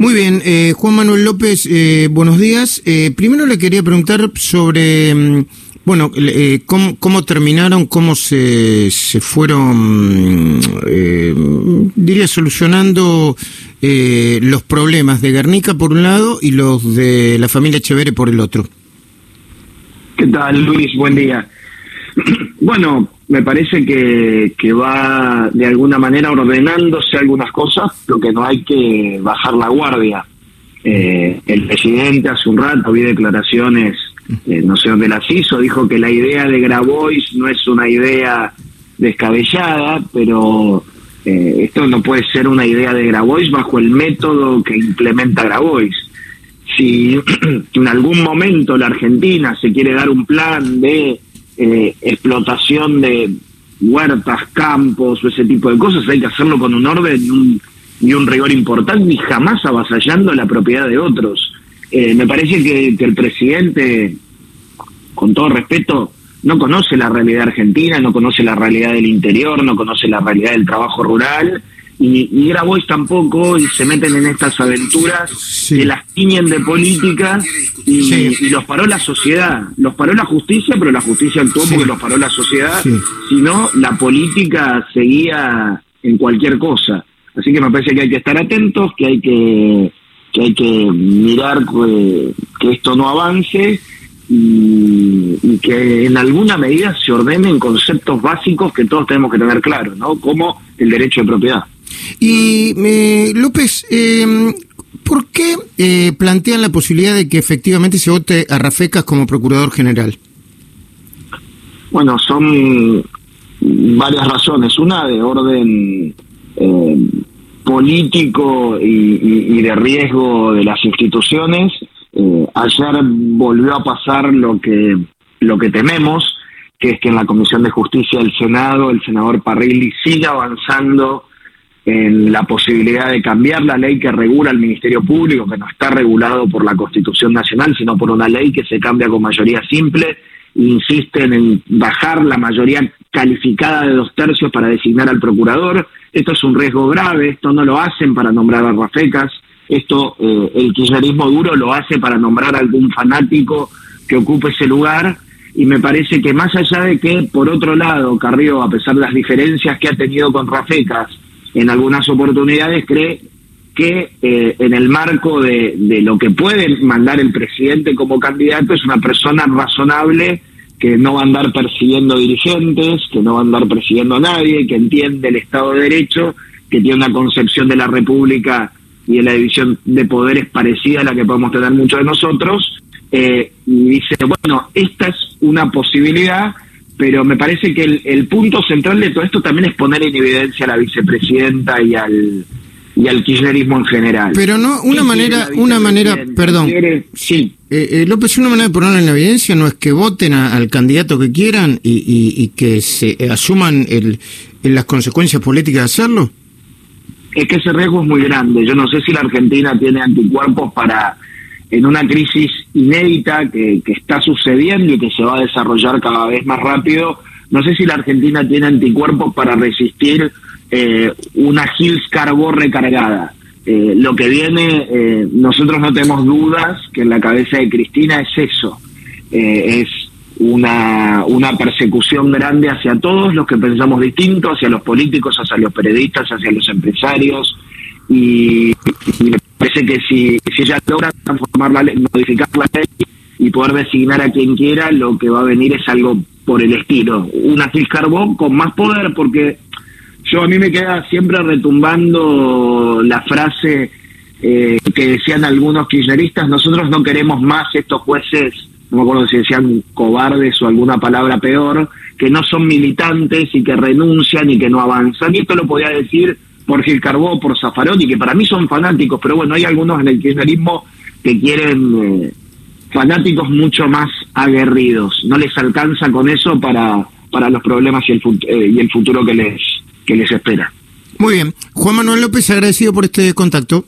Muy bien, eh, Juan Manuel López, eh, buenos días. Eh, primero le quería preguntar sobre, mm, bueno, eh, cómo, cómo, terminaron, cómo se, se fueron, eh, diría, solucionando eh, los problemas de Guernica por un lado y los de la familia Echeverre por el otro. ¿Qué tal, Luis? Buen día. Bueno, me parece que, que, va de alguna manera ordenándose algunas cosas, lo que no hay que bajar la guardia. Eh, el presidente hace un rato vi declaraciones, eh, no sé dónde las hizo, dijo que la idea de Grabois no es una idea descabellada, pero eh, esto no puede ser una idea de Grabois bajo el método que implementa Grabois. Si en algún momento la Argentina se quiere dar un plan de eh, explotación de huertas, campos o ese tipo de cosas, hay que hacerlo con un orden y un, un rigor importante y jamás avasallando la propiedad de otros. Eh, me parece que, el presidente, con todo respeto, no conoce la realidad argentina, no conoce la realidad del interior, no conoce la realidad del trabajo rural y, y Grabois tampoco y se meten en estas aventuras sí. que las tiñen de política y, sí. y, los paró la sociedad, los paró la justicia, pero la justicia actuó sí. porque los paró la sociedad, si no la política seguía en cualquier cosa. Así que me parece que hay que estar atentos, que hay que, que hay que mirar que, que esto no avance y, y, que en alguna medida se ordenen conceptos básicos que todos tenemos que tener claros, ¿no? Como el derecho de propiedad. Y eh, López, eh, ¿por qué eh, plantean la posibilidad de que efectivamente se vote a Rafecas como procurador general? Bueno, son varias razones. Una de orden eh, político y, y, y, de riesgo de las instituciones. Eh, ayer volvió a pasar lo que lo que tememos, que es que en la Comisión de Justicia del Senado el senador Parrilli siga avanzando en la posibilidad de cambiar la ley que regula el Ministerio Público, que no está regulado por la Constitución Nacional, sino por una ley que se cambia con mayoría simple, insisten en bajar la mayoría calificada de dos tercios para designar al procurador. Esto es un riesgo grave, esto no lo hacen para nombrar a Rafecas, esto eh, el kirchnerismo duro lo hace para nombrar a algún fanático que ocupe ese lugar y me parece que más allá de que, por otro lado, Carrió, a pesar de las diferencias que ha tenido con Rafecas, en algunas oportunidades cree que eh, en el marco de, de, lo que puede mandar el presidente como candidato es una persona razonable que no va a andar persiguiendo dirigentes, que no va a andar persiguiendo a nadie, que entiende el Estado de Derecho, que tiene una concepción de la República y de la división de poderes parecida a la que podemos tener muchos de nosotros, eh, y dice, bueno, esta es una posibilidad, pero me parece que el, el, punto central de todo esto también es poner en evidencia a la vicepresidenta y al y al kirchnerismo en general. Pero no, una manera, una manera, perdón, quiere, sí. Eh, eh, López, una manera de ponerlo en evidencia no es que voten a, al candidato que quieran y, y, y que se asuman el, el, las consecuencias políticas de hacerlo. Es que ese riesgo es muy grande. Yo no sé si la Argentina tiene anticuerpos para en una crisis inédita que, que, está sucediendo y que se va a desarrollar cada vez más rápido, no sé si la Argentina tiene anticuerpos para resistir eh, una Hills Carbó recargada. Eh, lo que viene, eh, nosotros no tenemos dudas que en la cabeza de Cristina es eso, eh, es una, una persecución grande hacia todos los que pensamos distinto, hacia los políticos, hacia los periodistas, hacia los empresarios, y, parece que si, si ella logra transformar la ley, modificar la ley y poder designar a quien quiera, lo que va a venir es algo por el estilo, una Gil Carbón con más poder, porque yo a mí me queda siempre retumbando la frase eh, que decían algunos kirchneristas, nosotros no queremos más estos jueces, no me acuerdo si decían cobardes o alguna palabra peor, que no son militantes y que renuncian y que no avanzan. Y esto lo podía decir por Gil Carbó, por Zaffaroni, que para mí son fanáticos, pero bueno, hay algunos en el kirchnerismo que quieren eh, fanáticos mucho más aguerridos. No les alcanza con eso para, para los problemas y el, eh, y el futuro que les, que les espera. Muy bien. Juan Manuel López, agradecido por este contacto.